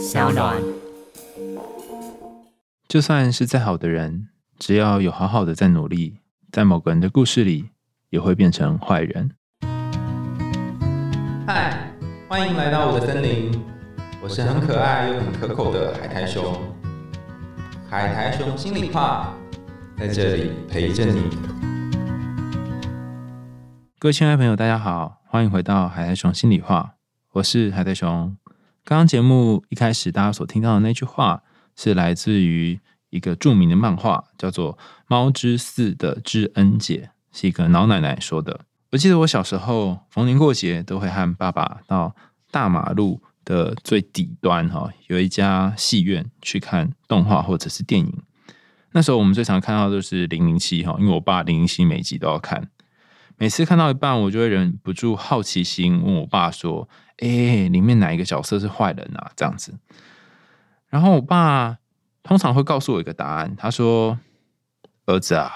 小暖。就算是再好的人，只要有好好的在努力，在某个人的故事里，也会变成坏人。嗨，欢迎来到我的森林，我是很可爱又很可口的海苔熊。海苔熊心里话，在这里陪着你。各位亲爱的朋友，大家好，欢迎回到海苔熊心里话，我是海苔熊。刚刚节目一开始，大家所听到的那句话，是来自于一个著名的漫画，叫做《猫之四的知恩姐》，是一个老奶奶说的。我记得我小时候逢年过节都会和爸爸到大马路的最底端哈，有一家戏院去看动画或者是电影。那时候我们最常看到都是零零七哈，因为我爸零零七每集都要看。每次看到一半，我就会忍不住好奇心问我爸说：“哎，里面哪一个角色是坏人啊？”这样子，然后我爸通常会告诉我一个答案，他说：“儿子啊，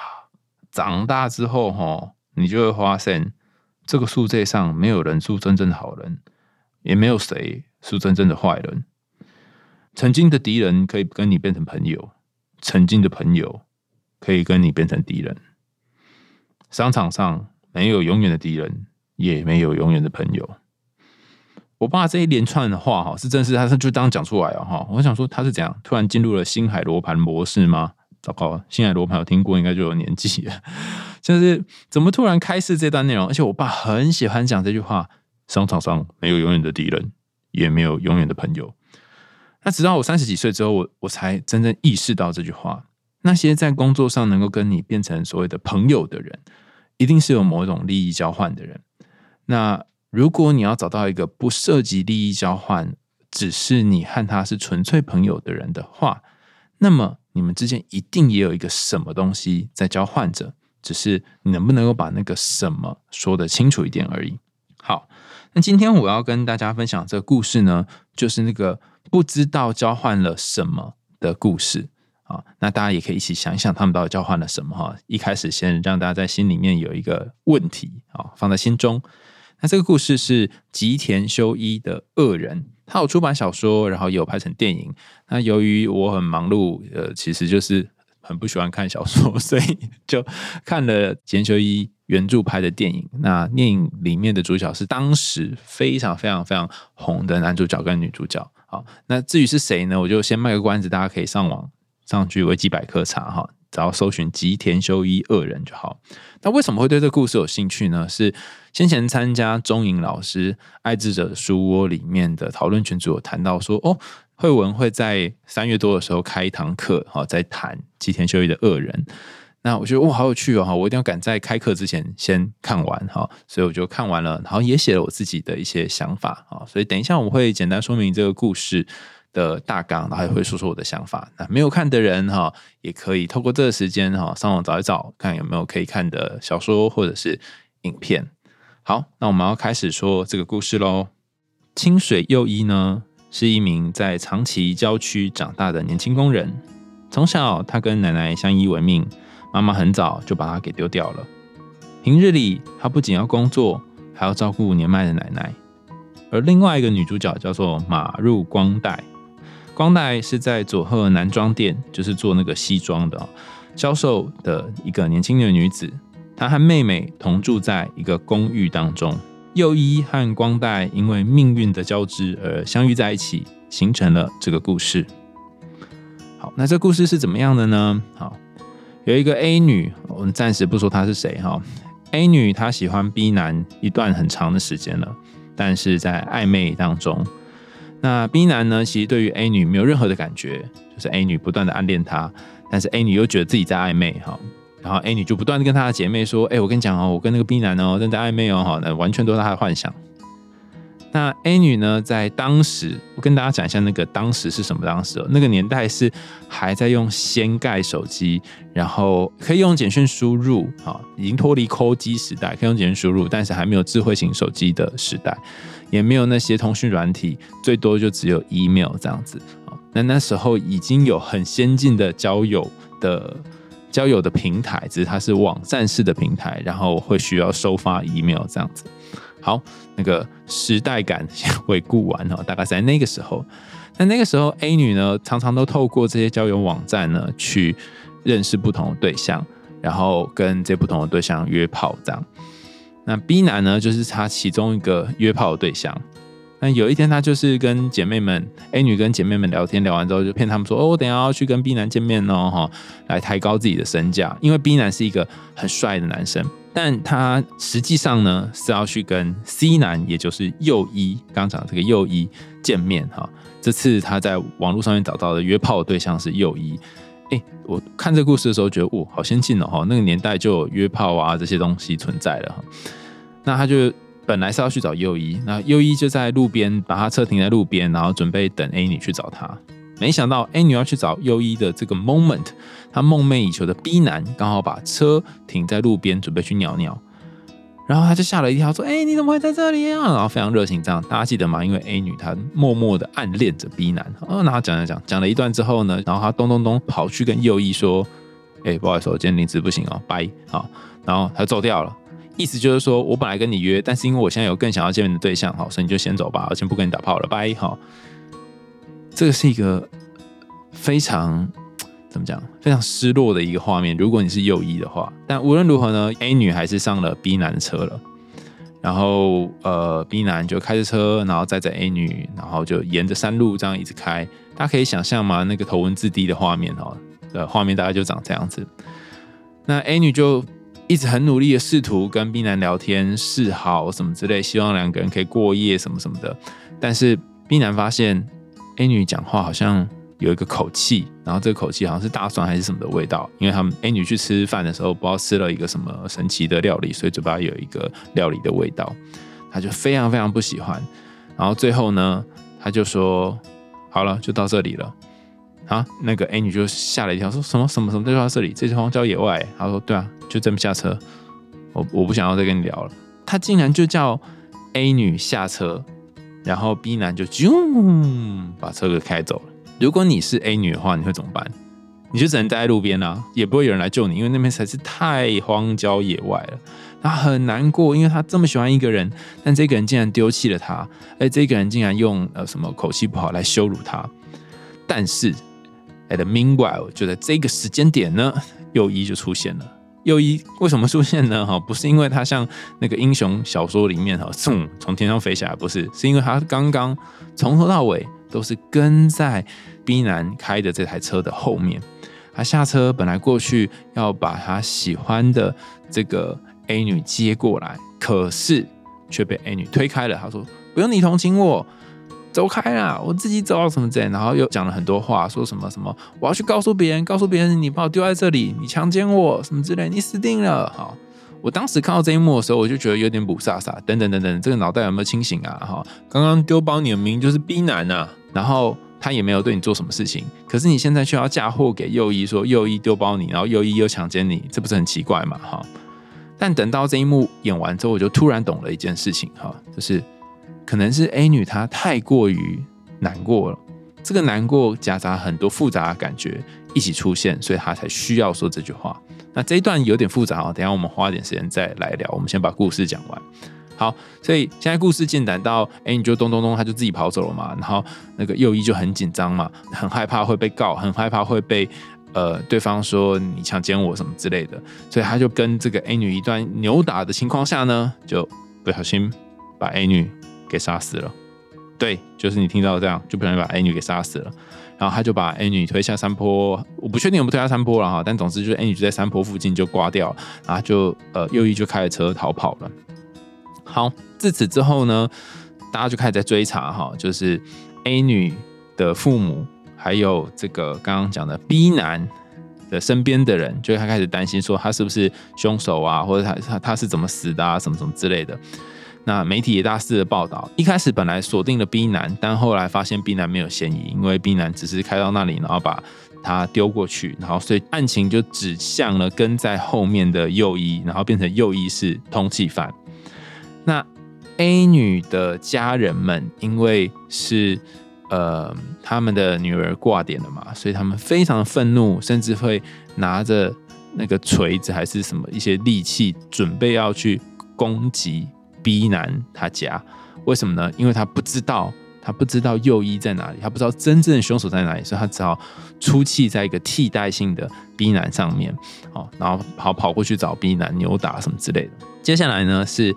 长大之后哈，你就会发现这个世界上没有人是真正的好人，也没有谁是真正的坏人。曾经的敌人可以跟你变成朋友，曾经的朋友可以跟你变成敌人。商场上。”没有永远的敌人，也没有永远的朋友。我爸这一连串的话，哈，是真是他是就当讲出来了哈。我想说他是怎样突然进入了星海罗盘模式吗？糟糕，星海罗盘有听过，应该就有年纪了。就是怎么突然开始这段内容？而且我爸很喜欢讲这句话：商场上没有永远的敌人，也没有永远的朋友。那直到我三十几岁之后，我我才真正意识到这句话。那些在工作上能够跟你变成所谓的朋友的人。一定是有某种利益交换的人。那如果你要找到一个不涉及利益交换，只是你和他是纯粹朋友的人的话，那么你们之间一定也有一个什么东西在交换着，只是能不能够把那个什么说得清楚一点而已。好，那今天我要跟大家分享这个故事呢，就是那个不知道交换了什么的故事。那大家也可以一起想一想，他们到底交换了什么哈？一开始先让大家在心里面有一个问题啊，放在心中。那这个故事是吉田修一的《恶人》，他有出版小说，然后也有拍成电影。那由于我很忙碌，呃，其实就是很不喜欢看小说，所以就看了吉田修一原著拍的电影。那电影里面的主角是当时非常非常非常红的男主角跟女主角。好，那至于是谁呢？我就先卖个关子，大家可以上网。上去维基百科查哈，只要搜寻吉田修一恶人就好。那为什么会对这个故事有兴趣呢？是先前参加中影老师爱智者书窝里面的讨论群组有谈到说，哦，慧文会在三月多的时候开一堂课，哈，在谈吉田修一的恶人。那我觉得哇，好有趣哦，哈，我一定要赶在开课之前先看完哈，所以我就看完了，然后也写了我自己的一些想法啊。所以等一下我会简单说明这个故事。的大纲，然后也会说说我的想法。那没有看的人哈，也可以透过这个时间哈，上网找一找，看有没有可以看的小说或者是影片。好，那我们要开始说这个故事喽。清水佑一呢，是一名在长崎郊区长大的年轻工人。从小，他跟奶奶相依为命，妈妈很早就把他给丢掉了。平日里，他不仅要工作，还要照顾年迈的奶奶。而另外一个女主角叫做马入光代。光代是在佐贺男装店，就是做那个西装的销售的一个年轻的女子。她和妹妹同住在一个公寓当中。右一和光代因为命运的交织而相遇在一起，形成了这个故事。好，那这故事是怎么样的呢？好，有一个 A 女，我们暂时不说她是谁哈。A 女她喜欢 B 男一段很长的时间了，但是在暧昧当中。那 B 男呢？其实对于 A 女没有任何的感觉，就是 A 女不断的暗恋他，但是 A 女又觉得自己在暧昧哈，然后 A 女就不断的跟她的姐妹说：“哎，我跟你讲哦，我跟那个 B 男哦正在暧昧哦，哈，那完全都是她的幻想。”那 A 女呢，在当时，我跟大家讲一下那个当时是什么当时哦，那个年代是还在用掀盖手机，然后可以用简讯输入，哈，已经脱离抠机时代，可以用简讯输入，但是还没有智慧型手机的时代。也没有那些通讯软体，最多就只有 email 这样子。那那时候已经有很先进的交友的交友的平台，只是它是网站式的平台，然后会需要收发 email 这样子。好，那个时代感先 回顾完哈，大概在那个时候，那那个时候 A 女呢，常常都透过这些交友网站呢，去认识不同的对象，然后跟这不同的对象约炮这样。那 B 男呢，就是他其中一个约炮的对象。那有一天，他就是跟姐妹们 A 女跟姐妹们聊天，聊完之后就骗他们说：“哦，我等下要去跟 B 男见面哦，哈，来抬高自己的身价。因为 B 男是一个很帅的男生，但他实际上呢是要去跟 C 男，也就是右一刚讲的这个右一见面哈。这次他在网络上面找到的约炮的对象是右一。哎，我看这故事的时候觉得，哇，好先进哦，哈，那个年代就有约炮啊这些东西存在了哈。那他就。本来是要去找右一，那右一就在路边把他车停在路边，然后准备等 A 女去找他。没想到 A 女要去找右一的这个 moment，他梦寐以求的 B 男刚好把车停在路边，准备去尿尿，然后他就吓了一跳，说：“哎，你怎么会在这里啊？”然后非常热情，这样大家记得吗？因为 A 女她默默的暗恋着 B 男。哦，然后讲讲讲讲了一段之后呢，然后他咚咚咚跑去跟右一说：“哎，不好意思，我今天临时不行哦，拜。”好，然后他走掉了。意思就是说，我本来跟你约，但是因为我现在有更想要见面的对象，好，所以你就先走吧，我先不跟你打炮了，拜，好。这个是一个非常怎么讲，非常失落的一个画面。如果你是右一的话，但无论如何呢，A 女还是上了 B 男的车了，然后呃，B 男就开着车，然后载着 A 女，然后就沿着山路这样一直开。大家可以想象吗？那个头文字 D 的画面哦，的画面大概就长这样子。那 A 女就。一直很努力的试图跟 B 男聊天示好什么之类，希望两个人可以过夜什么什么的。但是 B 男发现 A 女讲话好像有一个口气，然后这个口气好像是大蒜还是什么的味道。因为他们 A 女去吃饭的时候，不知道吃了一个什么神奇的料理，所以嘴巴有一个料理的味道，他就非常非常不喜欢。然后最后呢，他就说：“好了，就到这里了。”啊，那个 A 女就吓了一跳，说什么什么什么就到这里？这是荒郊野外。他说：“对啊。”就这么下车，我我不想要再跟你聊了。他竟然就叫 A 女下车，然后 B 男就啾把车给开走了。如果你是 A 女的话，你会怎么办？你就只能待在路边啊，也不会有人来救你，因为那边实在是太荒郊野外了。他很难过，因为他这么喜欢一个人，但这个人竟然丢弃了他，而这个人竟然用呃什么口气不好来羞辱他。但是，at meanwhile，就在这个时间点呢，右一就出现了。右一为什么出现呢？哈，不是因为他像那个英雄小说里面哈，从从天上飞下来，不是，是因为他刚刚从头到尾都是跟在 B 男开的这台车的后面。他下车本来过去要把他喜欢的这个 A 女接过来，可是却被 A 女推开了。他说：“不用你同情我。”走开啦！我自己走什么之类，然后又讲了很多话，说什么什么，我要去告诉别人，告诉别人你把我丢在这里，你强奸我什么之类，你死定了！好，我当时看到这一幕的时候，我就觉得有点不飒飒，等等等等，这个脑袋有没有清醒啊？哈，刚刚丢包你的名就是 B 男啊，然后他也没有对你做什么事情，可是你现在却要嫁祸给右一，说右一丢包你，然后右一又强奸你，这不是很奇怪嘛？哈，但等到这一幕演完之后，我就突然懂了一件事情，哈，就是。可能是 A 女她太过于难过了，这个难过夹杂很多复杂的感觉一起出现，所以她才需要说这句话。那这一段有点复杂啊，等下我们花点时间再来聊。我们先把故事讲完。好，所以现在故事进展到 A 女就咚咚咚，她就自己跑走了嘛。然后那个右一就很紧张嘛，很害怕会被告，很害怕会被呃对方说你强奸我什么之类的，所以他就跟这个 A 女一段扭打的情况下呢，就不小心把 A 女。给杀死了，对，就是你听到这样，就不小心把 A 女给杀死了，然后他就把 A 女推下山坡，我不确定有没有推下山坡了哈，但总之就是 A 女就在山坡附近就挂掉，然后就呃右翼就开着车逃跑了。好，自此之后呢，大家就开始在追查哈，就是 A 女的父母还有这个刚刚讲的 B 男的身边的人，就他开始担心说他是不是凶手啊，或者他他他是怎么死的啊，什么什么之类的。那媒体也大肆的报道，一开始本来锁定了 B 男，但后来发现 B 男没有嫌疑，因为 B 男只是开到那里，然后把他丢过去，然后所以案情就指向了跟在后面的右一，然后变成右一是通缉犯。那 A 女的家人们因为是呃他们的女儿挂点了嘛，所以他们非常愤怒，甚至会拿着那个锤子还是什么一些利器，准备要去攻击。B 男他家为什么呢？因为他不知道他不知道右一在哪里，他不知道真正的凶手在哪里，所以他只好出气在一个替代性的 B 男上面，哦，然后跑跑过去找 B 男扭打什么之类的。接下来呢是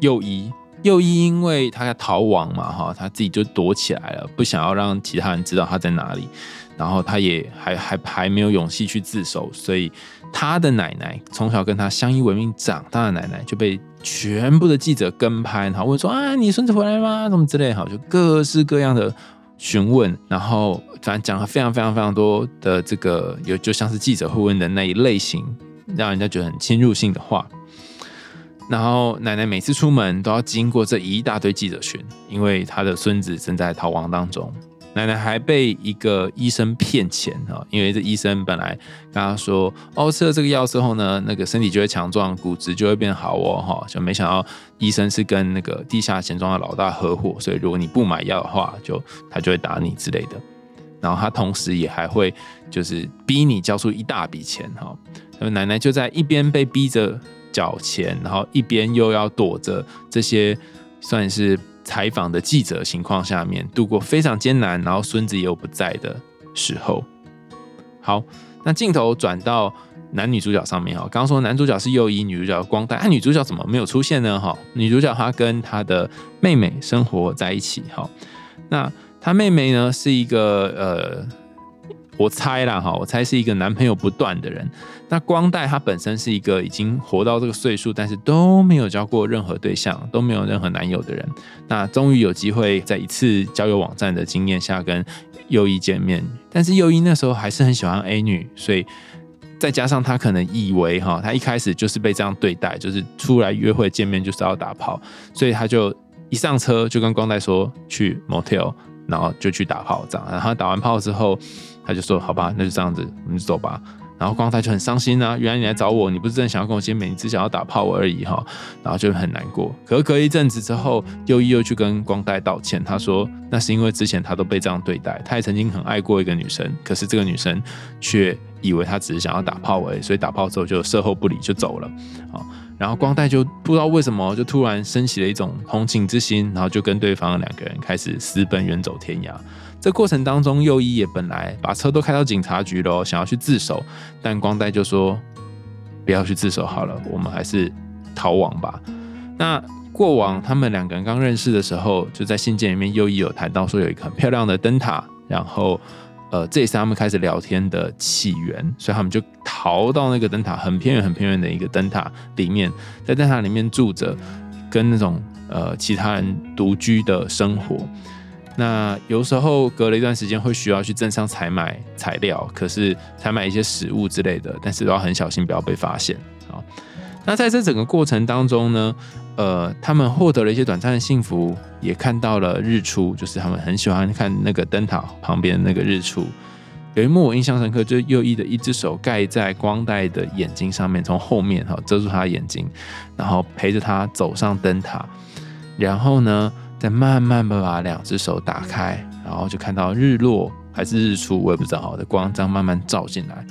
右一，右一因为他要逃亡嘛，哈，他自己就躲起来了，不想要让其他人知道他在哪里，然后他也还还还没有勇气去自首，所以他的奶奶从小跟他相依为命长大的奶奶就被。全部的记者跟拍，然后问说啊，你孙子回来吗？什么之类，哈，就各式各样的询问，然后反正讲了非常非常非常多的这个有就像是记者会问的那一类型，让人家觉得很侵入性的话。然后奶奶每次出门都要经过这一大堆记者群，因为她的孙子正在逃亡当中。奶奶还被一个医生骗钱哈，因为这医生本来跟他说，哦，吃了这个药之后呢，那个身体就会强壮，骨质就会变好哦哈，就没想到医生是跟那个地下钱庄的老大合伙，所以如果你不买药的话，就他就会打你之类的。然后他同时也还会就是逼你交出一大笔钱哈，那奶奶就在一边被逼着缴钱，然后一边又要躲着这些算是。采访的记者情况下面度过非常艰难，然后孙子又不在的时候。好，那镜头转到男女主角上面哈，刚刚说男主角是右一，女主角光带，那女主角怎么没有出现呢？哈，女主角她跟她的妹妹生活在一起哈，那她妹妹呢是一个呃。我猜啦哈，我猜是一个男朋友不断的人。那光代他本身是一个已经活到这个岁数，但是都没有交过任何对象，都没有任何男友的人。那终于有机会在一次交友网站的经验下跟右一见面，但是右一那时候还是很喜欢 A 女，所以再加上他可能以为哈，他一开始就是被这样对待，就是出来约会见面就是要打炮，所以他就一上车就跟光代说去 motel，然后就去打炮仗。然后打完炮之后。他就说：“好吧，那就这样子，我们就走吧。”然后光太就很伤心啊，原来你来找我，你不是真的想要跟我见面，你只想要打炮而已哈。然后就很难过。可隔一阵子之后，又一又去跟光代道歉，他说：“那是因为之前他都被这样对待，他也曾经很爱过一个女生，可是这个女生却以为他只是想要打炮而已，所以打炮之后就事后不理就走了。”好，然后光代就不知道为什么就突然升起了一种同情之心，然后就跟对方两个人开始私奔远走天涯。这过程当中，右一也本来把车都开到警察局了，想要去自首，但光代就说不要去自首好了，我们还是逃亡吧。那过往他们两个人刚认识的时候，就在信件里面，右一有谈到说有一个很漂亮的灯塔，然后呃，这也是他们开始聊天的起源，所以他们就逃到那个灯塔很偏远、很偏远的一个灯塔里面，在灯塔里面住着，跟那种呃其他人独居的生活。那有时候隔了一段时间会需要去镇上采买材料，可是采买一些食物之类的，但是都要很小心，不要被发现啊。那在这整个过程当中呢，呃，他们获得了一些短暂的幸福，也看到了日出，就是他们很喜欢看那个灯塔旁边那个日出。有一幕我印象深刻，就是右一的一只手盖在光带的眼睛上面，从后面哈遮住他的眼睛，然后陪着他走上灯塔，然后呢。再慢慢的把两只手打开，然后就看到日落还是日出，我也不知道的光这样慢慢照进来。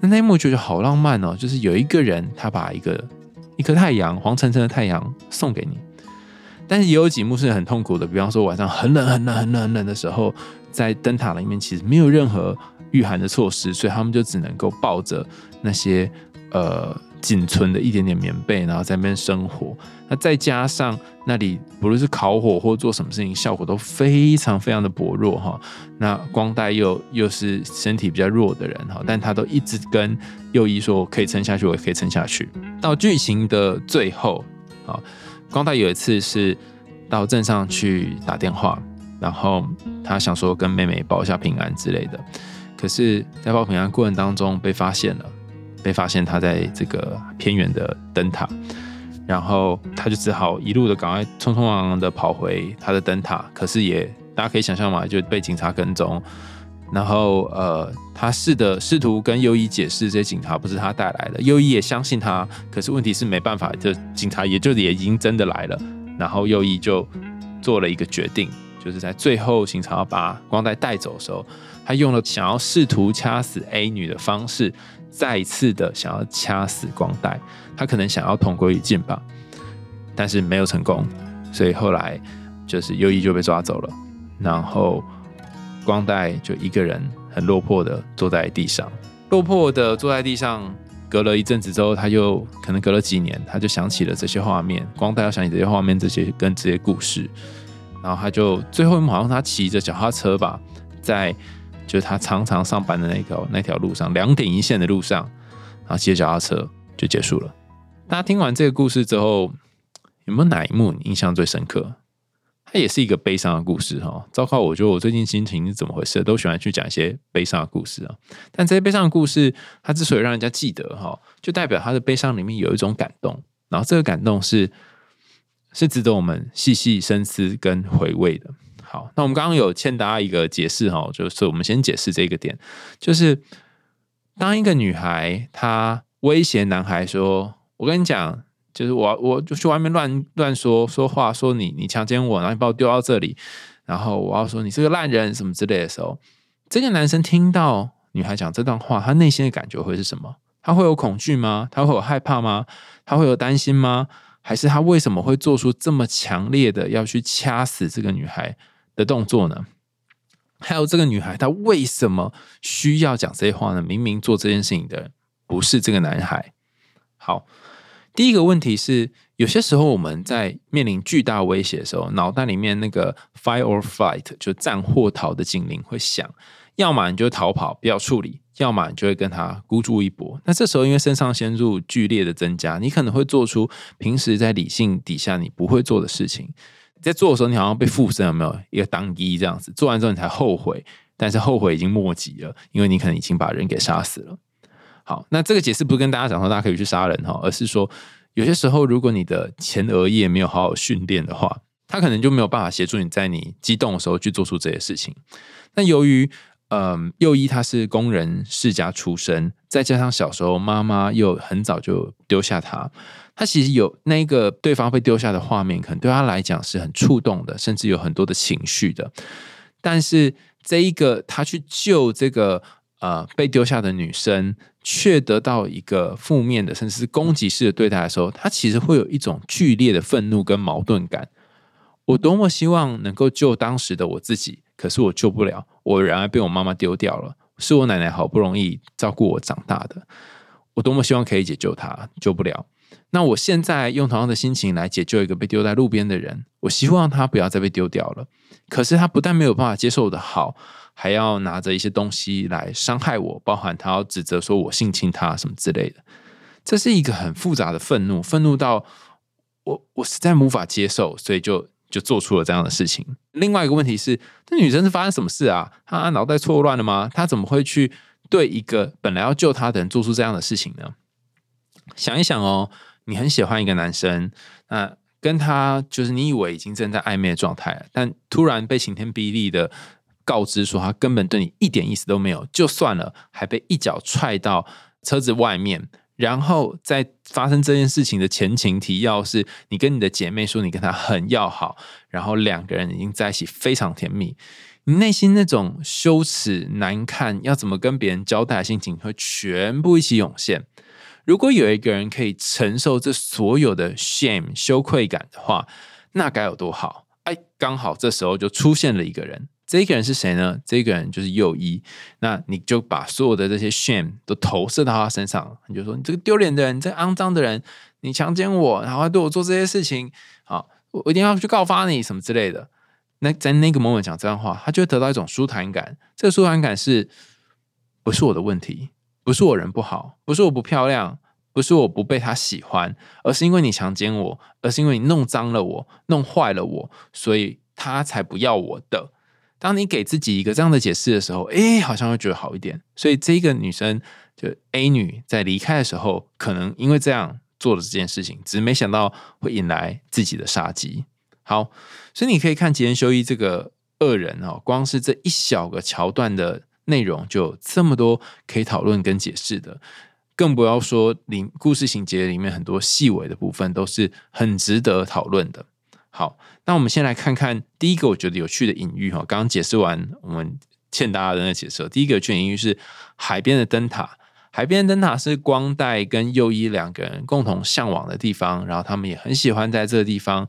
那一幕觉得好浪漫哦，就是有一个人他把一个一颗太阳黄澄澄的太阳送给你，但是也有几幕是很痛苦的，比方说晚上很冷很冷很冷很冷的时候，在灯塔里面其实没有任何御寒的措施，所以他们就只能够抱着那些呃。仅存的一点点棉被，然后在那边生活。那再加上那里不论是烤火或做什么事情，效果都非常非常的薄弱哈。那光带又又是身体比较弱的人哈，但他都一直跟右一说可以撑下去，我也可以撑下去。到剧情的最后啊，光带有一次是到镇上去打电话，然后他想说跟妹妹报一下平安之类的，可是，在报平安过程当中被发现了。被发现他在这个偏远的灯塔，然后他就只好一路的赶快匆匆忙忙的跑回他的灯塔。可是也大家可以想象嘛，就被警察跟踪。然后呃，他试的试图跟优一解释，这些警察不是他带来的。优一也相信他，可是问题是没办法，就警察也就也已经真的来了。然后优一就做了一个决定，就是在最后警察要把光带带走的时候，他用了想要试图掐死 A 女的方式。再一次的想要掐死光带，他可能想要同归于尽吧，但是没有成功，所以后来就是优一就被抓走了。然后光带就一个人很落魄的坐在地上，落魄的坐在地上。隔了一阵子之后，他就可能隔了几年，他就想起了这些画面。光带要想起这些画面，这些跟这些故事，然后他就最后一幕好像他骑着脚踏车吧，在就是他常常上班的那条那条路上，两点一线的路上，然后骑脚踏车就结束了。大家听完这个故事之后，有没有哪一幕你印象最深刻？它也是一个悲伤的故事哈。糟糕，我觉得我最近心情是怎么回事？都喜欢去讲一些悲伤的故事啊。但这些悲伤的故事，它之所以让人家记得哈，就代表他的悲伤里面有一种感动。然后这个感动是是值得我们细细深思跟回味的。好，那我们刚刚有欠大家一个解释哈，就是我们先解释这个点，就是当一个女孩她威胁男孩说：“我跟你讲。”就是我，我就去外面乱乱说说话，说你你强奸我，然后你把我丢到这里，然后我要说你是个烂人什么之类的时候，这个男生听到女孩讲这段话，他内心的感觉会是什么？他会有恐惧吗？他会有害怕吗？他会有担心吗？还是他为什么会做出这么强烈的要去掐死这个女孩的动作呢？还有这个女孩，她为什么需要讲这些话呢？明明做这件事情的不是这个男孩。好。第一个问题是，有些时候我们在面临巨大威胁的时候，脑袋里面那个 “fight or flight” 就战或逃的警铃会响，要么你就逃跑不要处理，要么你就会跟他孤注一搏。那这时候因为肾上腺素剧烈的增加，你可能会做出平时在理性底下你不会做的事情。在做的时候，你好像被附身，有没有一个当机这样子？做完之后你才后悔，但是后悔已经莫及了，因为你可能已经把人给杀死了。好，那这个解释不是跟大家讲说大家可以去杀人哈，而是说有些时候如果你的前额叶没有好好训练的话，他可能就没有办法协助你在你激动的时候去做出这些事情。那由于嗯，右一他是工人世家出身，再加上小时候妈妈又很早就丢下他，他其实有那个对方被丢下的画面，可能对他来讲是很触动的，甚至有很多的情绪的。但是这一个他去救这个。呃，被丢下的女生却得到一个负面的，甚至是攻击式的对待的时候，他其实会有一种剧烈的愤怒跟矛盾感。我多么希望能够救当时的我自己，可是我救不了，我然而被我妈妈丢掉了，是我奶奶好不容易照顾我长大的。我多么希望可以解救她，救不了。那我现在用同样的心情来解救一个被丢在路边的人，我希望他不要再被丢掉了。可是他不但没有办法接受我的好。还要拿着一些东西来伤害我，包含他要指责说我性侵他什么之类的，这是一个很复杂的愤怒，愤怒到我我实在无法接受，所以就就做出了这样的事情。另外一个问题是，这女生是发生什么事啊？她脑袋错乱了吗？她怎么会去对一个本来要救她的人做出这样的事情呢？想一想哦，你很喜欢一个男生，那跟他就是你以为已经正在暧昧的状态，但突然被晴天霹雳的。告知说他根本对你一点意思都没有，就算了，还被一脚踹到车子外面，然后在发生这件事情的前情提要是，你跟你的姐妹说你跟他很要好，然后两个人已经在一起非常甜蜜，你内心那种羞耻难看，要怎么跟别人交代的心情会全部一起涌现。如果有一个人可以承受这所有的 shame 羞愧感的话，那该有多好！哎，刚好这时候就出现了一个人。这个人是谁呢？这个人就是右一。那你就把所有的这些 shame 都投射到他身上，你就说：“你这个丢脸的人，你这肮脏的人，你强奸我，然后还对我做这些事情，好，我一定要去告发你什么之类的。”那在那个 moment 讲这样的话，他就会得到一种舒坦感。这个舒坦感是不是我的问题？不是我人不好，不是我不漂亮，不是我不被他喜欢，而是因为你强奸我，而是因为你弄脏了我，弄坏了我，所以他才不要我的。当你给自己一个这样的解释的时候，哎，好像会觉得好一点。所以这个女生就 A 女在离开的时候，可能因为这样做了这件事情，只是没想到会引来自己的杀机。好，所以你可以看吉恩修一这个恶人哦，光是这一小个桥段的内容就这么多可以讨论跟解释的，更不要说里故事情节里面很多细微的部分都是很值得讨论的。好，那我们先来看看第一个我觉得有趣的隐喻哈。刚刚解释完我们欠大家的那解释，第一个有趣隐喻是海边的灯塔。海边灯塔是光带跟右一两个人共同向往的地方，然后他们也很喜欢在这个地方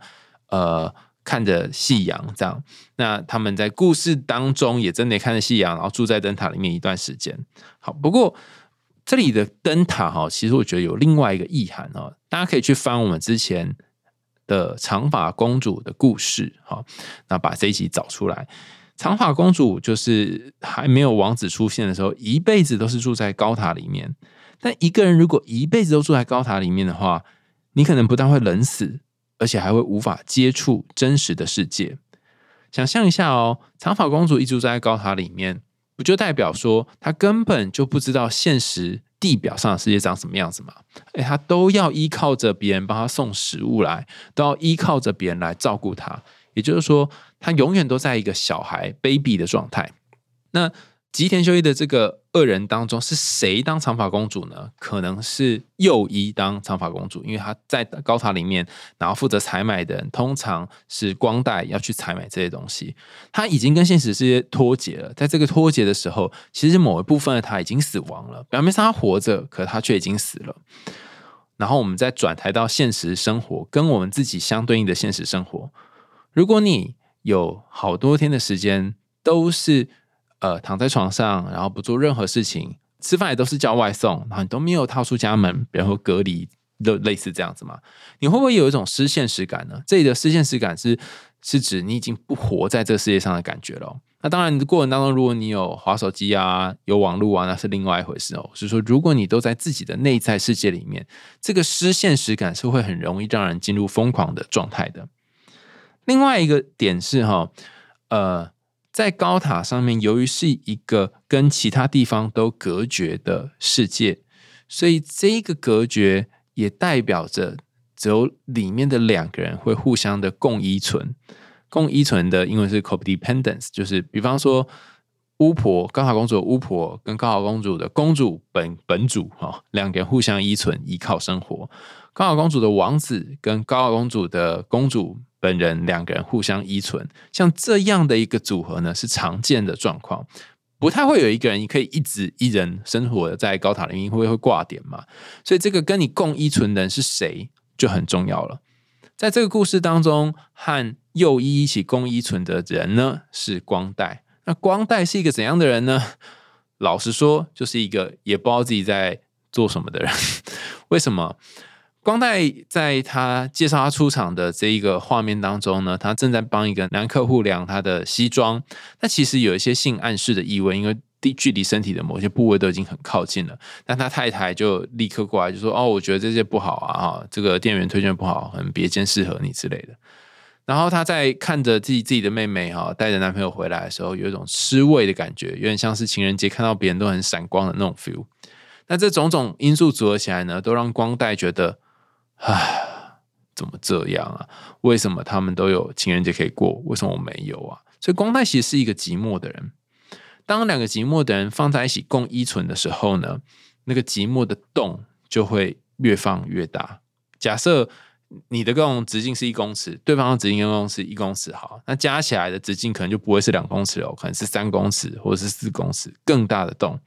呃看着夕阳，这样。那他们在故事当中也真的看着夕阳，然后住在灯塔里面一段时间。好，不过这里的灯塔哈，其实我觉得有另外一个意涵哦，大家可以去翻我们之前的长发公主的故事，哈，那把这一集找出来。长发公主就是还没有王子出现的时候，一辈子都是住在高塔里面。但一个人如果一辈子都住在高塔里面的话，你可能不但会冷死，而且还会无法接触真实的世界。想象一下哦，长发公主一直住在高塔里面，不就代表说她根本就不知道现实地表上的世界长什么样子吗？哎，她都要依靠着别人帮她送食物来，都要依靠着别人来照顾她。也就是说，她永远都在一个小孩 baby 的状态。那吉田修一的这个二人当中，是谁当长发公主呢？可能是右一当长发公主，因为她在高塔里面，然后负责采买的人通常是光带要去采买这些东西。他已经跟现实世界脱节了，在这个脱节的时候，其实某一部分的他已经死亡了。表面上他活着，可他却已经死了。然后我们再转台到现实生活，跟我们自己相对应的现实生活。如果你有好多天的时间都是呃躺在床上，然后不做任何事情，吃饭也都是叫外送，然后你都没有踏出家门，然后隔离，都类似这样子嘛？你会不会有一种失现实感呢？这里的失现实感是是指你已经不活在这个世界上的感觉了。那当然，过程当中如果你有滑手机啊，有网络啊，那是另外一回事哦。是说，如果你都在自己的内在世界里面，这个失现实感是会很容易让人进入疯狂的状态的。另外一个点是哈，呃，在高塔上面，由于是一个跟其他地方都隔绝的世界，所以这个隔绝也代表着只有里面的两个人会互相的共依存。共依存的英文是 codependence，就是比方说巫婆高塔公主的巫婆跟高塔公主的公主本本主哈，两个人互相依存，依靠生活。高塔公主的王子跟高塔公主的公主。本人两个人互相依存，像这样的一个组合呢，是常见的状况，不太会有一个人可以一直一人生活在高塔里面，会不会挂点嘛？所以这个跟你共依存的人是谁就很重要了。在这个故事当中，和右一一起共依存的人呢是光代。那光代是一个怎样的人呢？老实说，就是一个也不知道自己在做什么的人。为什么？光代在他介绍他出场的这一个画面当中呢，他正在帮一个男客户量他的西装。那其实有一些性暗示的意味，因为离距离身体的某些部位都已经很靠近了。但他太太就立刻过来就说：“哦，我觉得这些不好啊，哈，这个店员推荐不好，很别间适合你之类的。”然后他在看着自己自己的妹妹哈带着男朋友回来的时候，有一种失味的感觉，有点像是情人节看到别人都很闪光的那种 feel。那这种种因素组合起来呢，都让光代觉得。唉，怎么这样啊？为什么他们都有情人节可以过，为什么我没有啊？所以光太其实是一个寂寞的人。当两个寂寞的人放在一起共依存的时候呢，那个寂寞的洞就会越放越大。假设你的共直径是一公尺，对方的直径共是一公尺，好，那加起来的直径可能就不会是两公尺哦，可能是三公尺或者是四公尺，更大的洞，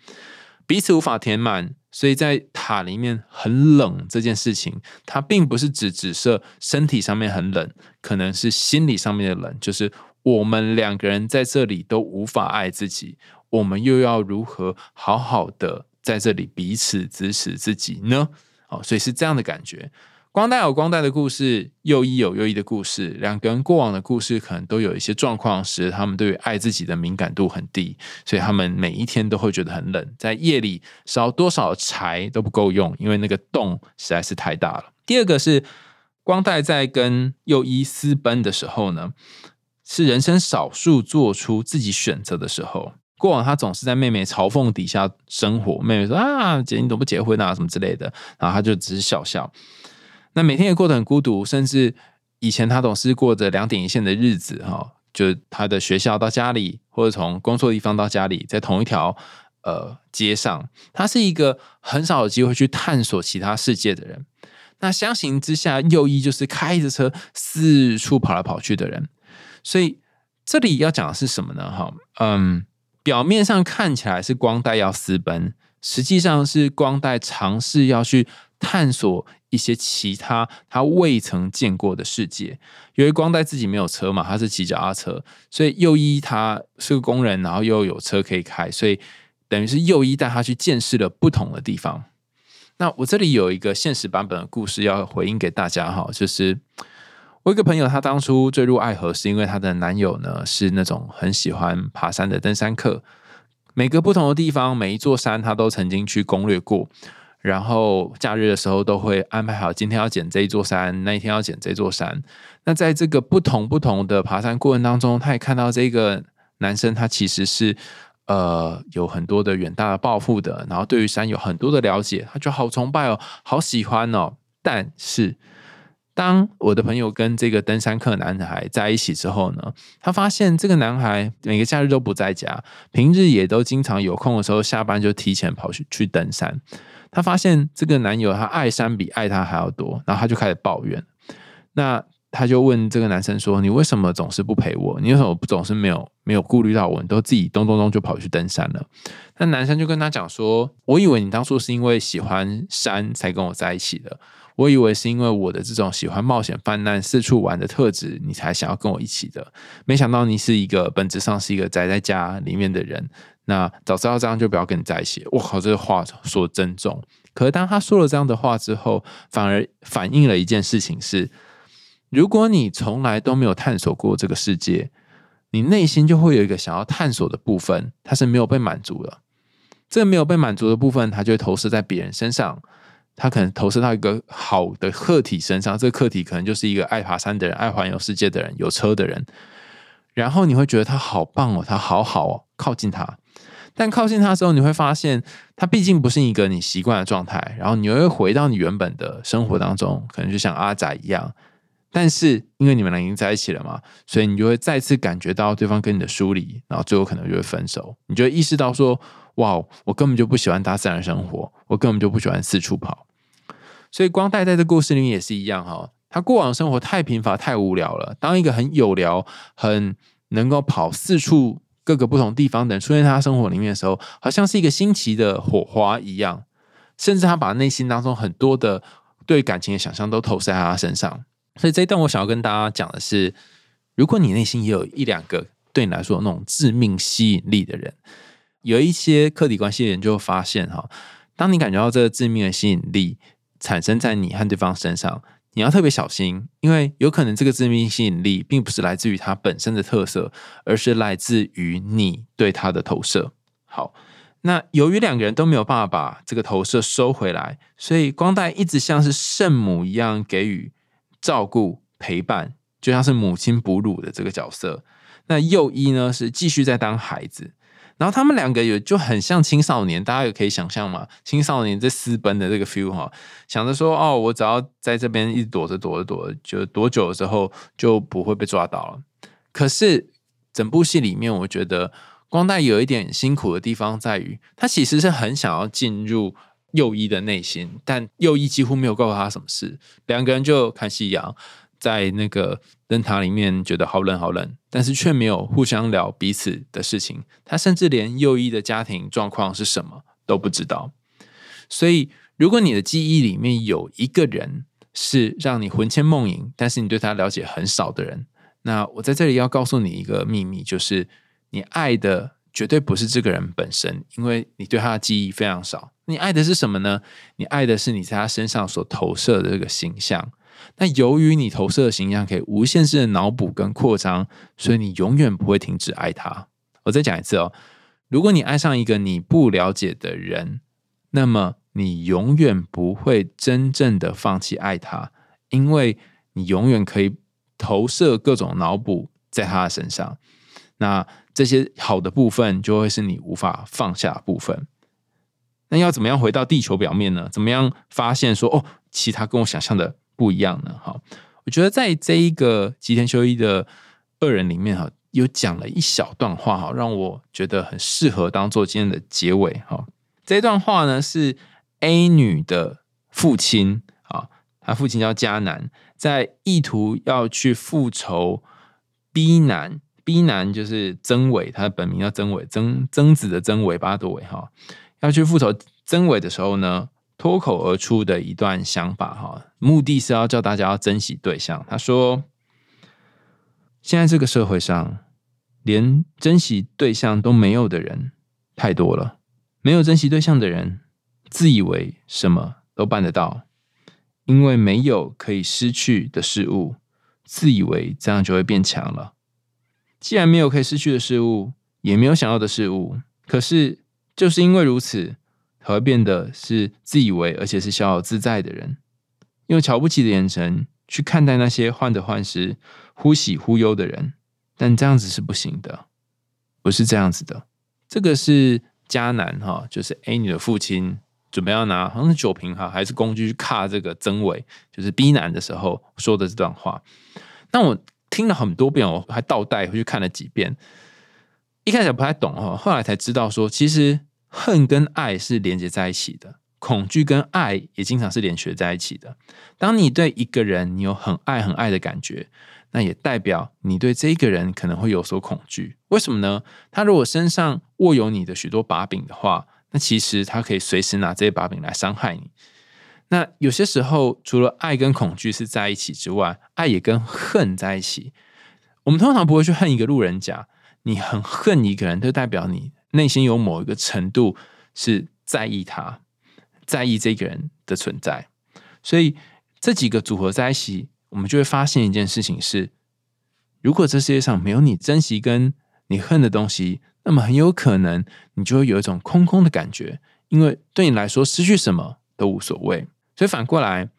彼此无法填满。所以在塔里面很冷这件事情，它并不是指指涉身体上面很冷，可能是心理上面的冷，就是我们两个人在这里都无法爱自己，我们又要如何好好的在这里彼此支持自己呢？哦，所以是这样的感觉。光代有光代的故事，右一有右一的故事，两个人过往的故事可能都有一些状况，使他们对于爱自己的敏感度很低，所以他们每一天都会觉得很冷，在夜里烧多少柴都不够用，因为那个洞实在是太大了。第二个是光代在跟右一私奔的时候呢，是人生少数做出自己选择的时候。过往他总是在妹妹嘲讽底下生活，妹妹说啊姐你怎么不结婚啊什么之类的，然后他就只是笑笑。那每天也过得很孤独，甚至以前他总是过着两点一线的日子哈，就他的学校到家里，或者从工作地方到家里，在同一条呃街上，他是一个很少有机会去探索其他世界的人。那相形之下，右一就是开着车四处跑来跑去的人。所以这里要讲的是什么呢？哈，嗯，表面上看起来是光带要私奔，实际上是光带尝试要去。探索一些其他他未曾见过的世界。由于光带自己没有车嘛，他是骑脚踏车，所以右一他是个工人，然后又有车可以开，所以等于是右一带他去见识了不同的地方。那我这里有一个现实版本的故事要回应给大家哈，就是我一个朋友，他当初坠入爱河，是因为她的男友呢是那种很喜欢爬山的登山客。每个不同的地方，每一座山，他都曾经去攻略过。然后假日的时候，都会安排好今天要捡这一座山，那一天要捡这座山。那在这个不同不同的爬山过程当中，他也看到这个男生，他其实是呃有很多的远大的抱负的，然后对于山有很多的了解，他就好崇拜哦，好喜欢哦。但是。当我的朋友跟这个登山客男孩在一起之后呢，他发现这个男孩每个假日都不在家，平日也都经常有空的时候下班就提前跑去去登山。她发现这个男友他爱山比爱她还要多，然后她就开始抱怨。那他就问这个男生说：“你为什么总是不陪我？你为什么总是没有没有顾虑到我？你都自己咚咚咚就跑去登山了？”那男生就跟他讲说：“我以为你当初是因为喜欢山才跟我在一起的。”我以为是因为我的这种喜欢冒险犯难、四处玩的特质，你才想要跟我一起的。没想到你是一个本质上是一个宅在家里面的人。那早知道这样就不要跟你在一起。我靠，这个话说真重。可是当他说了这样的话之后，反而反映了一件事情：是如果你从来都没有探索过这个世界，你内心就会有一个想要探索的部分，它是没有被满足的。这个没有被满足的部分，它就会投射在别人身上。他可能投射到一个好的客体身上，这个客体可能就是一个爱爬山的人、爱环游世界的人、有车的人。然后你会觉得他好棒哦，他好好哦，靠近他。但靠近他之后，你会发现他毕竟不是一个你习惯的状态。然后你又会回到你原本的生活当中，可能就像阿仔一样。但是因为你们俩已经在一起了嘛，所以你就会再次感觉到对方跟你的疏离，然后最后可能就会分手。你就意识到说。哇，我根本就不喜欢大自然生活，我根本就不喜欢四处跑。所以光带在这故事里面也是一样哈，他过往生活太贫乏、太无聊了。当一个很有聊、很能够跑四处各个不同地方的人出现在他生活里面的时候，好像是一个新奇的火花一样。甚至他把内心当中很多的对感情的想象都投射在他身上。所以这一段我想要跟大家讲的是，如果你内心也有一两个对你来说那种致命吸引力的人。有一些客体关系的研究发现，哈，当你感觉到这个致命的吸引力产生在你和对方身上，你要特别小心，因为有可能这个致命吸引力并不是来自于它本身的特色，而是来自于你对它的投射。好，那由于两个人都没有办法把这个投射收回来，所以光带一直像是圣母一样给予照顾陪伴，就像是母亲哺乳的这个角色。那右一呢，是继续在当孩子。然后他们两个也就很像青少年，大家也可以想象嘛，青少年在私奔的这个 feel 哈，想着说哦，我只要在这边一直躲着躲着躲，就多久的时候就不会被抓到了。可是整部戏里面，我觉得光带有一点辛苦的地方在于，他其实是很想要进入右一的内心，但右一几乎没有告诉他什么事，两个人就看夕阳。在那个灯塔里面，觉得好冷好冷，但是却没有互相聊彼此的事情。他甚至连右一的家庭状况是什么都不知道。所以，如果你的记忆里面有一个人是让你魂牵梦萦，但是你对他了解很少的人，那我在这里要告诉你一个秘密，就是你爱的绝对不是这个人本身，因为你对他的记忆非常少。你爱的是什么呢？你爱的是你在他身上所投射的这个形象。那由于你投射的形象可以无限制的脑补跟扩张，所以你永远不会停止爱他。我再讲一次哦，如果你爱上一个你不了解的人，那么你永远不会真正的放弃爱他，因为你永远可以投射各种脑补在他的身上。那这些好的部分就会是你无法放下的部分。那要怎么样回到地球表面呢？怎么样发现说哦，其他跟我想象的？不一样呢哈，我觉得在这一个吉田修一的二人里面哈，有讲了一小段话哈，让我觉得很适合当做今天的结尾哈。这段话呢是 A 女的父亲啊，他父亲叫迦南，在意图要去复仇 B 男，B 男就是曾伟，他的本名叫曾伟，曾曾子的曾伟，巴多伟哈，要去复仇曾伟的时候呢。脱口而出的一段想法哈，目的是要叫大家要珍惜对象。他说：“现在这个社会上，连珍惜对象都没有的人太多了。没有珍惜对象的人，自以为什么都办得到，因为没有可以失去的事物，自以为这样就会变强了。既然没有可以失去的事物，也没有想要的事物，可是就是因为如此。”才会变得是自以为，而且是逍遥自在的人，用瞧不起的眼神去看待那些患得患失、忽喜忽忧的人。但这样子是不行的，不是这样子的。这个是迦南哈，就是 A 女的父亲准备要拿好像是酒瓶哈，还是工具去卡这个曾伟，就是 B 男的时候说的这段话。那我听了很多遍，我还倒带回去看了几遍。一开始不太懂哈，后来才知道说，其实。恨跟爱是连接在一起的，恐惧跟爱也经常是连学在一起的。当你对一个人你有很爱很爱的感觉，那也代表你对这个人可能会有所恐惧。为什么呢？他如果身上握有你的许多把柄的话，那其实他可以随时拿这些把柄来伤害你。那有些时候，除了爱跟恐惧是在一起之外，爱也跟恨在一起。我们通常不会去恨一个路人甲，你很恨一个人，就代表你。内心有某一个程度是在意他，在意这个人的存在，所以这几个组合在一起，我们就会发现一件事情是：如果这世界上没有你珍惜跟你恨的东西，那么很有可能你就会有一种空空的感觉，因为对你来说失去什么都无所谓。所以反过来，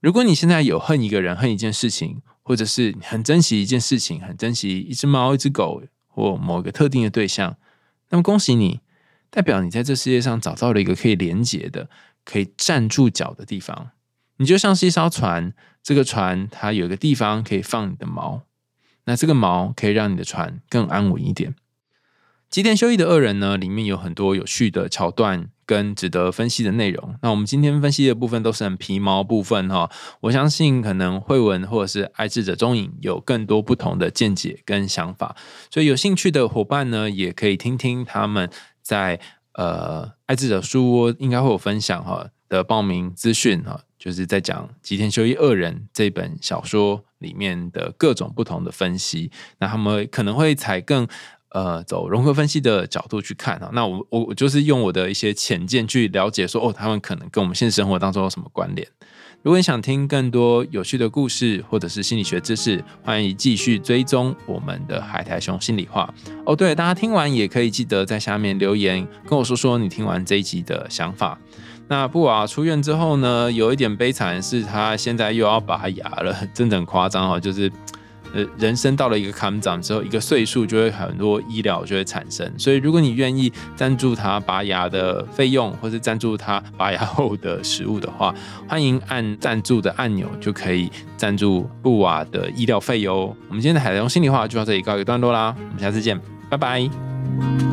如果你现在有恨一个人、恨一件事情，或者是很珍惜一件事情、很珍惜一只猫、一只狗或某个特定的对象。那么恭喜你，代表你在这世界上找到了一个可以连接的、可以站住脚的地方。你就像是一艘船，这个船它有一个地方可以放你的锚，那这个锚可以让你的船更安稳一点。吉田修一的恶人呢，里面有很多有趣的桥段。跟值得分析的内容，那我们今天分析的部分都是很皮毛部分哈。我相信可能慧文或者是爱智者中影有更多不同的见解跟想法，所以有兴趣的伙伴呢，也可以听听他们在呃爱智者书窝应该会有分享哈的报名资讯哈，就是在讲吉田修一恶人这本小说里面的各种不同的分析，那他们可能会采更。呃，走融合分析的角度去看啊，那我我我就是用我的一些浅见去了解，说哦，他们可能跟我们现实生活当中有什么关联。如果你想听更多有趣的故事或者是心理学知识，欢迎继续追踪我们的海苔熊心里话。哦，对，大家听完也可以记得在下面留言跟我说说你听完这一集的想法。那布瓦出院之后呢，有一点悲惨是他现在又要拔牙了，真的很夸张哦，就是。呃，人生到了一个坎长之后，一个岁数就会很多医疗就会产生。所以，如果你愿意赞助他拔牙的费用，或是赞助他拔牙后的食物的话，欢迎按赞助的按钮就可以赞助布瓦的医疗费哟。我们今天的海龙心里话就到这里告一段落啦，我们下次见，拜拜。